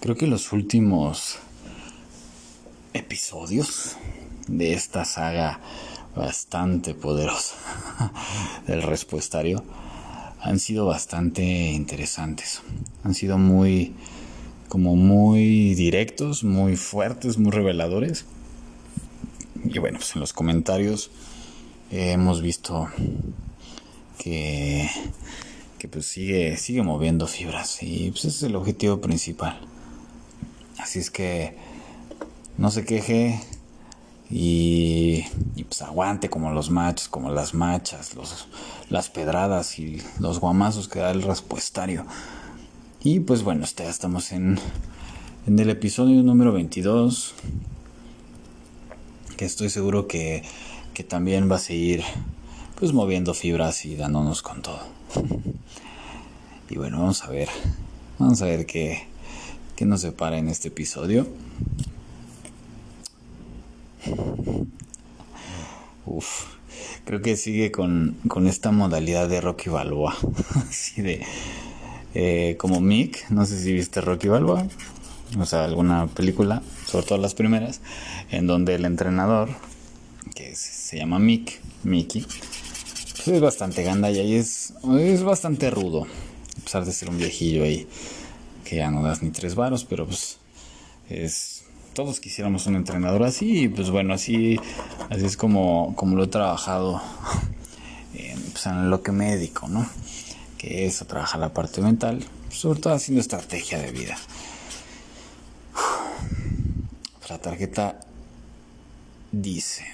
Creo que los últimos episodios de esta saga bastante poderosa del respuestario han sido bastante interesantes. Han sido muy como muy directos, muy fuertes, muy reveladores. Y bueno, pues en los comentarios hemos visto que, que pues sigue, sigue moviendo fibras y pues ese es el objetivo principal. Así es que no se queje y, pues aguante como los machos, como las machas, los, las pedradas y los guamazos que da el respuestario. Y pues bueno, ya estamos en, en el episodio número 22, que estoy seguro que, que también va a seguir pues moviendo fibras y dándonos con todo. y bueno, vamos a ver, vamos a ver qué, qué nos separa en este episodio. Uf, creo que sigue con, con esta modalidad de Rocky Balboa. Así de. Eh, como Mick, no sé si viste Rocky Balboa, o sea, alguna película, sobre todo las primeras, en donde el entrenador, que se llama Mick, Mickey, pues es bastante ganda y es, es bastante rudo, a pesar de ser un viejillo ahí, que ya no das ni tres varos, pero pues es todos quisiéramos un entrenador así y pues bueno, así, así es como, como lo he trabajado en, pues en lo que me dedico, ¿no? Que es a trabajar la parte mental, sobre todo haciendo estrategia de vida. La tarjeta dice,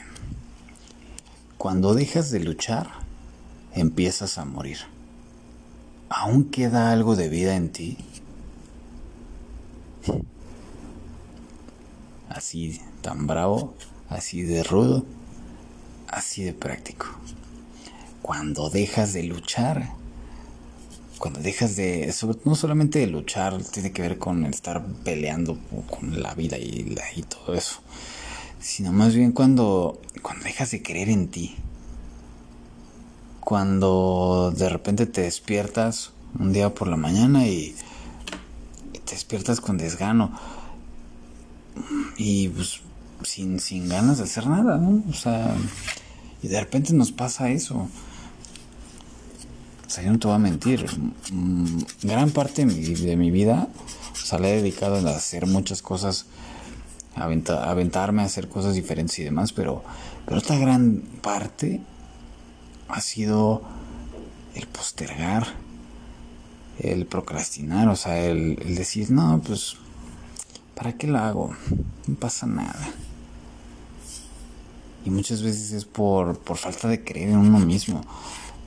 cuando dejas de luchar, empiezas a morir. ¿Aún queda algo de vida en ti? Así tan bravo, así de rudo, así de práctico. Cuando dejas de luchar, cuando dejas de, no solamente de luchar, tiene que ver con estar peleando con la vida y, y todo eso, sino más bien cuando, cuando dejas de creer en ti. Cuando de repente te despiertas un día por la mañana y despiertas con desgano y pues sin, sin ganas de hacer nada, ¿no? O sea, y de repente nos pasa eso. O sea, yo no te voy a mentir. Mm, gran parte de mi, vida, o dedicado a hacer muchas cosas, aventarme a hacer cosas diferentes y demás, pero, pero otra gran parte ha sido el postergar, el procrastinar, o sea, el, decir, no, pues ¿para qué lo hago? No pasa nada. Y muchas veces es por, por falta de creer en uno mismo.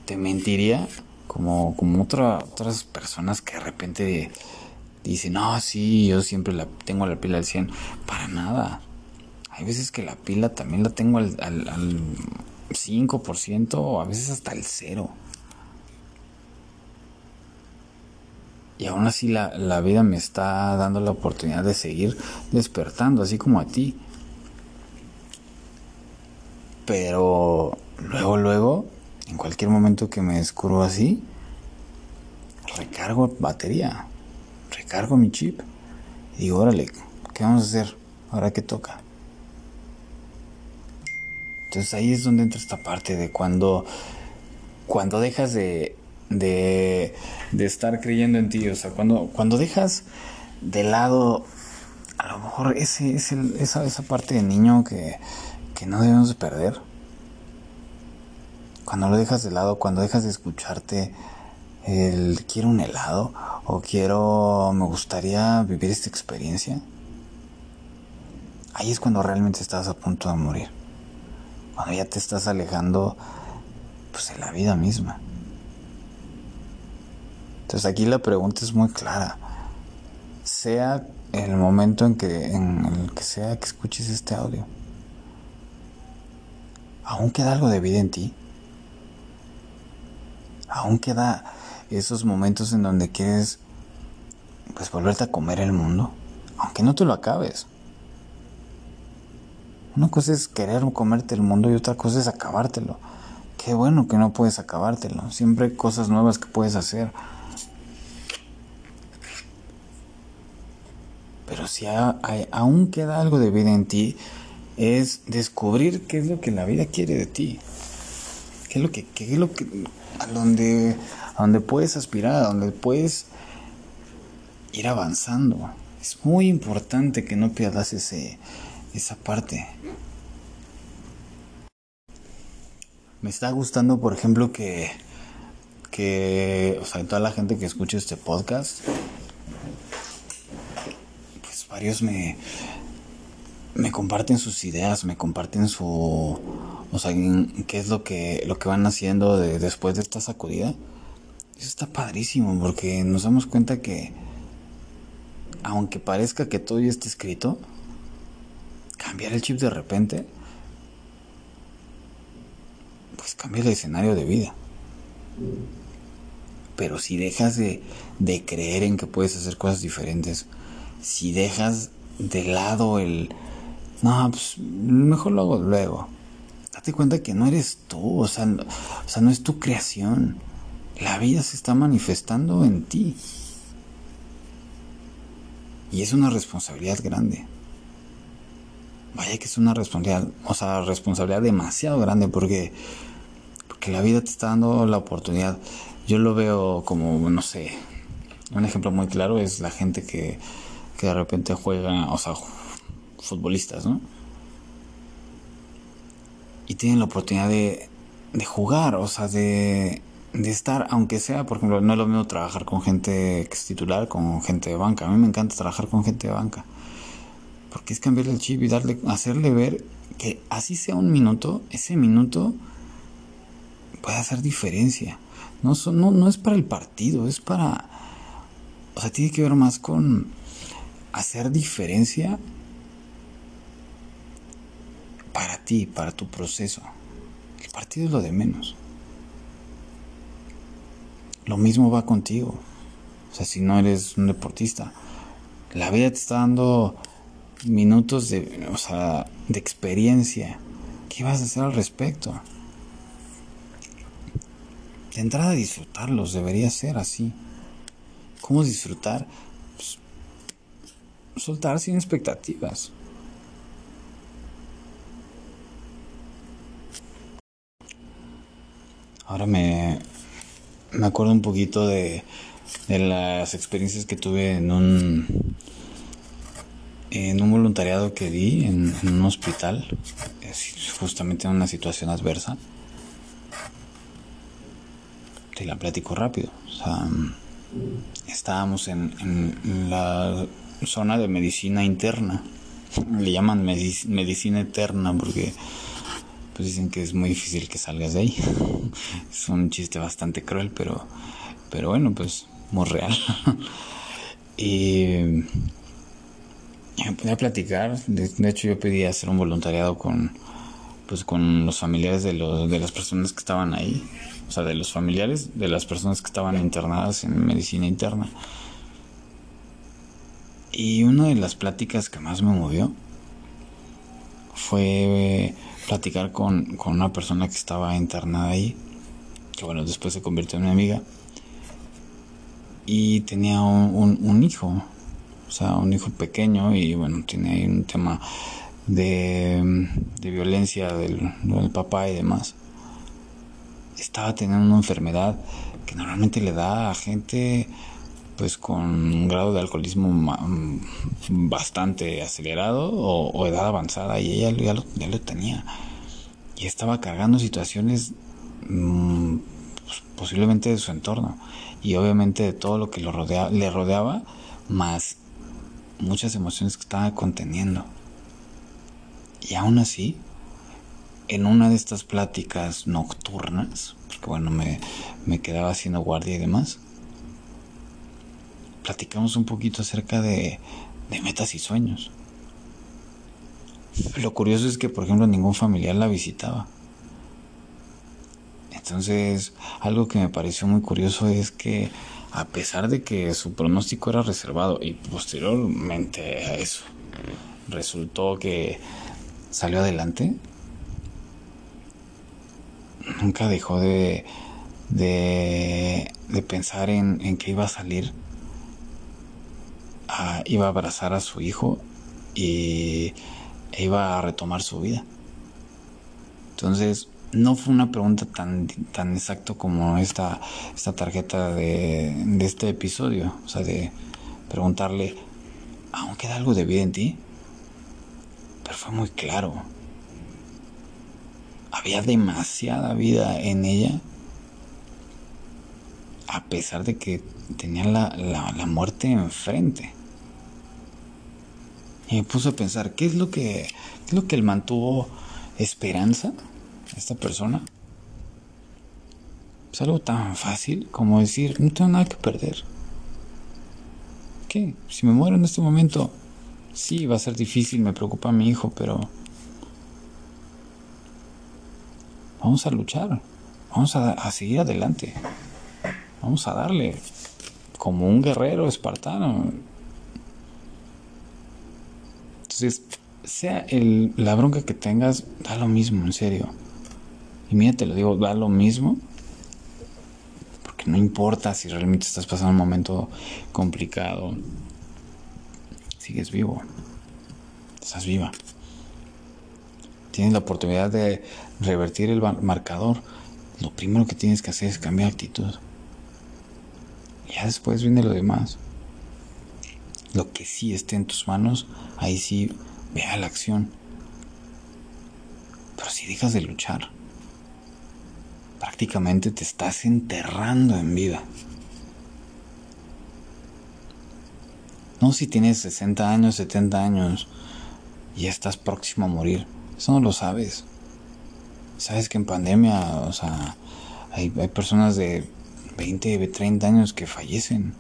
Te mentiría como, como otras personas que de repente dicen, no, sí, yo siempre la, tengo la pila al 100. Para nada. Hay veces que la pila también la tengo al, al, al 5% o a veces hasta el 0%. Y aún así la, la, vida me está dando la oportunidad de seguir despertando, así como a ti. Pero luego, luego, en cualquier momento que me descubro así, recargo batería, recargo mi chip. Y digo, órale, ¿qué vamos a hacer? Ahora que toca. Entonces ahí es donde entra esta parte de cuando, cuando dejas de, de, de estar creyendo en ti. O sea, cuando, cuando dejas de lado, a lo mejor ese, esa, esa parte de niño que, que no debemos de perder. Cuando lo dejas de lado, cuando dejas de escucharte el quiero un helado o quiero, me gustaría vivir esta experiencia. Ahí es cuando realmente estás a punto de morir. Cuando ya te estás alejando pues de la vida misma. Entonces aquí la pregunta es muy clara. Sea el momento en que en el que sea que escuches este audio. ¿Aún queda algo de vida en ti? ¿Aún queda esos momentos en donde quieres pues volverte a comer el mundo? Aunque no te lo acabes. Una cosa es querer comerte el mundo y otra cosa es acabártelo. Qué bueno que no puedes acabártelo. Siempre hay cosas nuevas que puedes hacer. Pero si aún queda algo de vida en ti, es descubrir qué es lo que la vida quiere de ti. ¿Qué es lo que, qué es lo que, a donde, a donde puedes aspirar, a donde puedes ir avanzando. Es muy importante que no pierdas ese, esa parte. Me está gustando, por ejemplo, que, que, o sea, toda la gente que escucha este podcast, varios me, me comparten sus ideas, me comparten su, o sea, qué es lo que, lo que van haciendo después de esta sacudida. Eso está padrísimo porque nos damos cuenta que, aunque parezca que todo ya está escrito, cambiar el chip de repente, pues cambia el escenario de vida. Pero si dejas de, de creer en que puedes hacer cosas diferentes, si dejas de lado el, no, pues mejor lo hago luego. Date cuenta que no eres tú, o sea, no, o sea, no es tu creación. La vida se está manifestando en ti. Y es una responsabilidad grande. Vaya que es una responsabilidad, o sea, responsabilidad demasiado grande porque, porque la vida te está dando la oportunidad. Yo lo veo como, no sé, un ejemplo muy claro es la gente que, que de repente juega, o sea, futbolistas, ¿no? Y tienen la oportunidad de, de jugar, o sea, de, de estar, aunque sea, por ejemplo, no es lo mismo trabajar con gente que es titular, con gente de banca. A mí me encanta trabajar con gente de banca. Porque es cambiarle el chip y darle, hacerle ver que así sea un minuto, ese minuto puede hacer diferencia. No, no, no es para el partido, es para... O sea, tiene que ver más con hacer diferencia para ti, para tu proceso. El partido es lo de menos. Lo mismo va contigo. O sea, si no eres un deportista, la vida te está dando minutos de, o sea, de experiencia. ¿Qué vas a hacer al respecto? De entrada disfrutarlos, debería ser así. ¿Cómo disfrutar? Soltar sin expectativas. Ahora me, me acuerdo un poquito de, de las experiencias que tuve en un en un voluntariado que di en, un hospital, justamente en una situación adversa. Te la platico rápido. O sea, estábamos en, en la zona de medicina interna. Le llaman medicina eterna porque pues dicen que es muy difícil que salgas de ahí. es un chiste bastante cruel, pero, pero bueno, pues muy real. y me pude a platicar. De, hecho, yo pedí hacer un voluntariado con, pues, con los familiares de, los, de las personas que estaban ahí. O sea, de los familiares de las personas que estaban internadas en medicina interna. Y una de las pláticas que más me movió fue platicar con, con una persona que estaba internada ahí, que bueno, después se convirtió en mi amiga, y tenía un, un, hijo, o sea, un hijo pequeño, y bueno, tiene ahí un tema de, de violencia del, del papá y demás. Estaba teniendo una enfermedad que normalmente le da a gente pues con un grado de alcoholismo bastante acelerado o, edad avanzada y ella ya lo, ya lo, tenía. Y estaba cargando situaciones mm, pues, posiblemente de su entorno. Y obviamente de todo lo que lo rodea, le rodeaba más muchas emociones que estaba conteniendo. Y aún así en una de estas pláticas nocturnas porque bueno me, me quedaba haciendo guardia y demás platicamos un poquito acerca de, metas y sueños. Lo curioso es que, por ejemplo, ningún familiar la visitaba. Entonces, algo que me pareció muy curioso es que, a pesar de que su pronóstico era reservado y posteriormente a eso resultó que salió adelante, nunca dejó de, de, pensar en, en que iba a salir iba a abrazar a su hijo y iba a retomar su vida. Entonces, no fue una pregunta tan, tan exacto como esta, esta tarjeta de, de este episodio. O sea, de preguntarle, ¿aún queda algo de vida en ti? Pero fue muy claro. Había demasiada vida en ella. A pesar de que tenía la, la, muerte enfrente. Y me puso a pensar, ¿qué es lo que, es lo que le mantuvo esperanza a esta persona? Es algo tan fácil como decir, no tengo nada que perder. ¿Qué? Si me muero en este momento, sí, va a ser difícil, me preocupa mi hijo, pero vamos a luchar, vamos a, seguir adelante, vamos a darle como un guerrero espartano. Entonces, sea el, la bronca que tengas, da lo mismo, en serio. Y mira, te lo digo, da lo mismo no importa si realmente estás pasando un momento complicado, sigues vivo, estás viva. Tienes la oportunidad de revertir el marcador. Lo primero que tienes que hacer es cambiar actitud. Y ya después viene lo demás. Lo que sí esté en tus manos, ahí sí vea la acción. Pero si dejas de luchar, prácticamente te estás enterrando en vida. No si tienes 60 años, 70 años y estás próximo a morir. Eso no lo sabes. Sabes que en pandemia, o sea, hay, hay personas de 20, 30 años que fallecen.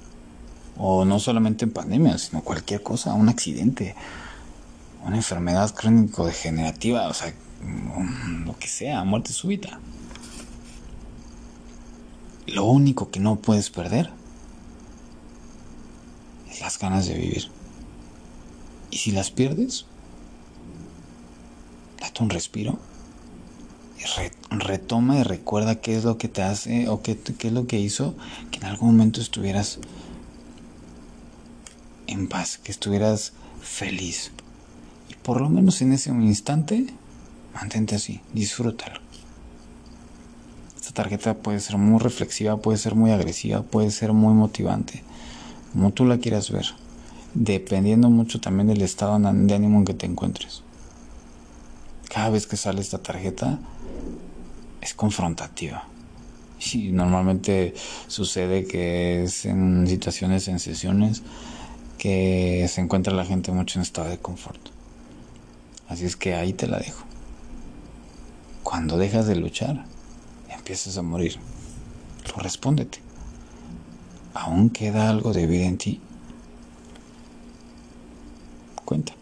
O no solamente en pandemia, sino cualquier cosa, un accidente, una enfermedad crónico-degenerativa, o sea, lo que sea, muerte súbita. Lo único que no puedes perder es las ganas de vivir. Y si las pierdes, date un respiro y retoma y recuerda qué es lo que te hace o qué, qué es lo que hizo que en algún momento estuvieras en paz, que estuvieras feliz. Y por lo menos en ese instante, mantente así, disfrútalo tarjeta puede ser muy reflexiva, puede ser muy agresiva, puede ser muy motivante, como tú la quieras ver, dependiendo mucho también del estado de ánimo en que te encuentres. Cada vez que sale esta tarjeta es confrontativa. Y normalmente sucede que es en situaciones, en sesiones, que se encuentra la gente mucho en estado de confort. Así es que ahí te la dejo. Cuando dejas de luchar, empiezas a morir, respóndete. ¿Aún queda algo de vida en ti? Cuenta.